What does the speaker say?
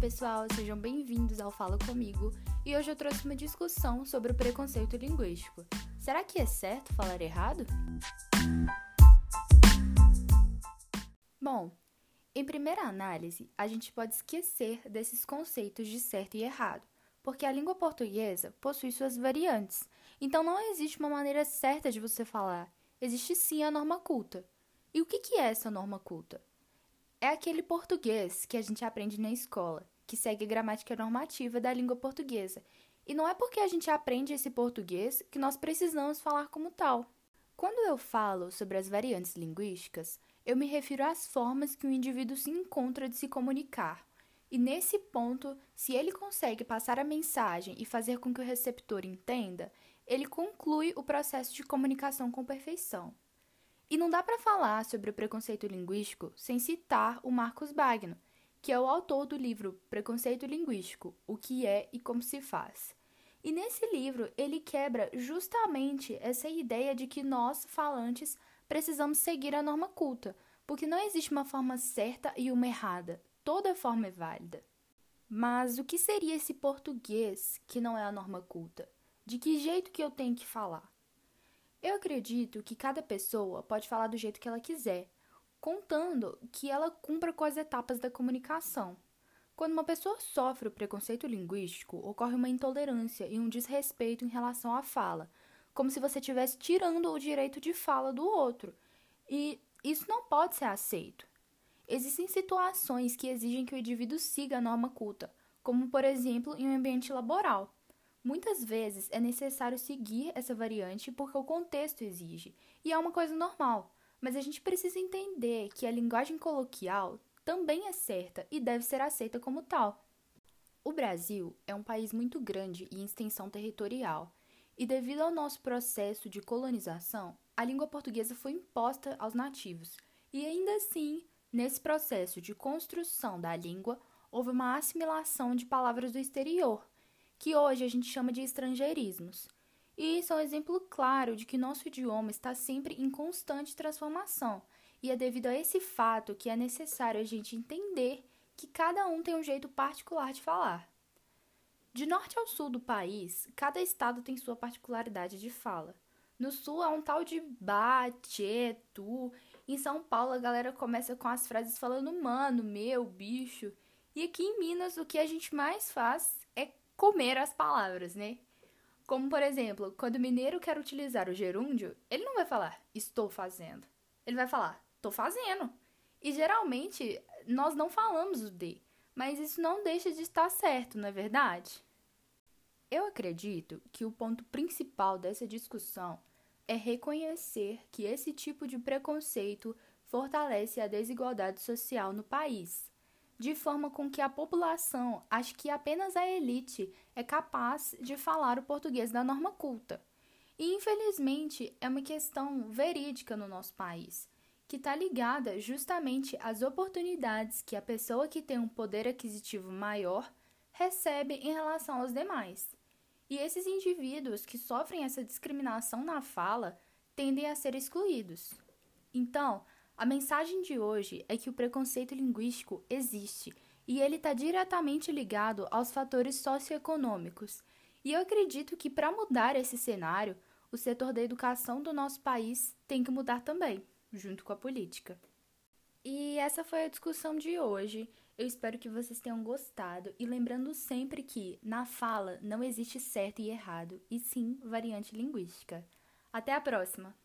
pessoal, sejam bem-vindos ao Fala Comigo e hoje eu trouxe uma discussão sobre o preconceito linguístico. Será que é certo falar errado? Bom, em primeira análise, a gente pode esquecer desses conceitos de certo e errado, porque a língua portuguesa possui suas variantes, então não existe uma maneira certa de você falar, existe sim a norma culta. E o que é essa norma culta? É aquele português que a gente aprende na escola, que segue a gramática normativa da língua portuguesa. E não é porque a gente aprende esse português que nós precisamos falar como tal. Quando eu falo sobre as variantes linguísticas, eu me refiro às formas que o indivíduo se encontra de se comunicar. E nesse ponto, se ele consegue passar a mensagem e fazer com que o receptor entenda, ele conclui o processo de comunicação com perfeição. E não dá para falar sobre o preconceito linguístico sem citar o Marcos Bagno, que é o autor do livro Preconceito Linguístico: O que é e como se faz. E nesse livro ele quebra justamente essa ideia de que nós, falantes, precisamos seguir a norma culta, porque não existe uma forma certa e uma errada. Toda forma é válida. Mas o que seria esse português que não é a norma culta? De que jeito que eu tenho que falar? Eu acredito que cada pessoa pode falar do jeito que ela quiser, contando que ela cumpra com as etapas da comunicação. Quando uma pessoa sofre o preconceito linguístico, ocorre uma intolerância e um desrespeito em relação à fala, como se você estivesse tirando o direito de fala do outro. E isso não pode ser aceito. Existem situações que exigem que o indivíduo siga a norma culta, como, por exemplo, em um ambiente laboral. Muitas vezes é necessário seguir essa variante porque o contexto exige, e é uma coisa normal, mas a gente precisa entender que a linguagem coloquial também é certa e deve ser aceita como tal. O Brasil é um país muito grande em extensão territorial, e devido ao nosso processo de colonização, a língua portuguesa foi imposta aos nativos, e ainda assim, nesse processo de construção da língua, houve uma assimilação de palavras do exterior que hoje a gente chama de estrangeirismos. E isso é um exemplo claro de que nosso idioma está sempre em constante transformação, e é devido a esse fato que é necessário a gente entender que cada um tem um jeito particular de falar. De norte ao sul do país, cada estado tem sua particularidade de fala. No sul é um tal de ba, tchê, tu. Em São Paulo a galera começa com as frases falando mano, meu, bicho. E aqui em Minas o que a gente mais faz comer as palavras, né? Como, por exemplo, quando o mineiro quer utilizar o gerúndio, ele não vai falar estou fazendo. Ele vai falar tô fazendo. E geralmente nós não falamos o de, mas isso não deixa de estar certo, não é verdade? Eu acredito que o ponto principal dessa discussão é reconhecer que esse tipo de preconceito fortalece a desigualdade social no país de forma com que a população ache que apenas a elite é capaz de falar o português da norma culta. E infelizmente é uma questão verídica no nosso país, que está ligada justamente às oportunidades que a pessoa que tem um poder aquisitivo maior recebe em relação aos demais. E esses indivíduos que sofrem essa discriminação na fala tendem a ser excluídos. Então, a mensagem de hoje é que o preconceito linguístico existe e ele está diretamente ligado aos fatores socioeconômicos. E eu acredito que para mudar esse cenário, o setor da educação do nosso país tem que mudar também, junto com a política. E essa foi a discussão de hoje. Eu espero que vocês tenham gostado e lembrando sempre que na fala não existe certo e errado, e sim variante linguística. Até a próxima!